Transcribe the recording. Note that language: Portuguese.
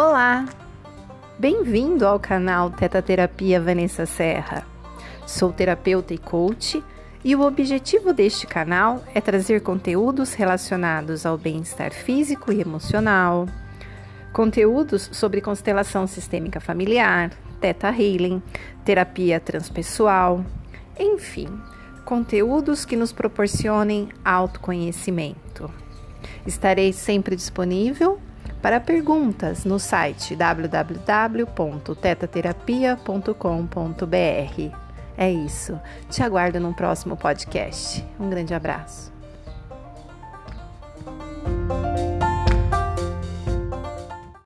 Olá! Bem-vindo ao canal Teta Terapia Vanessa Serra. Sou terapeuta e coach e o objetivo deste canal é trazer conteúdos relacionados ao bem-estar físico e emocional, conteúdos sobre constelação sistêmica familiar, Teta Healing, terapia transpessoal, enfim, conteúdos que nos proporcionem autoconhecimento. Estarei sempre disponível para perguntas, no site www.tetaterapia.com.br. É isso. Te aguardo num próximo podcast. Um grande abraço.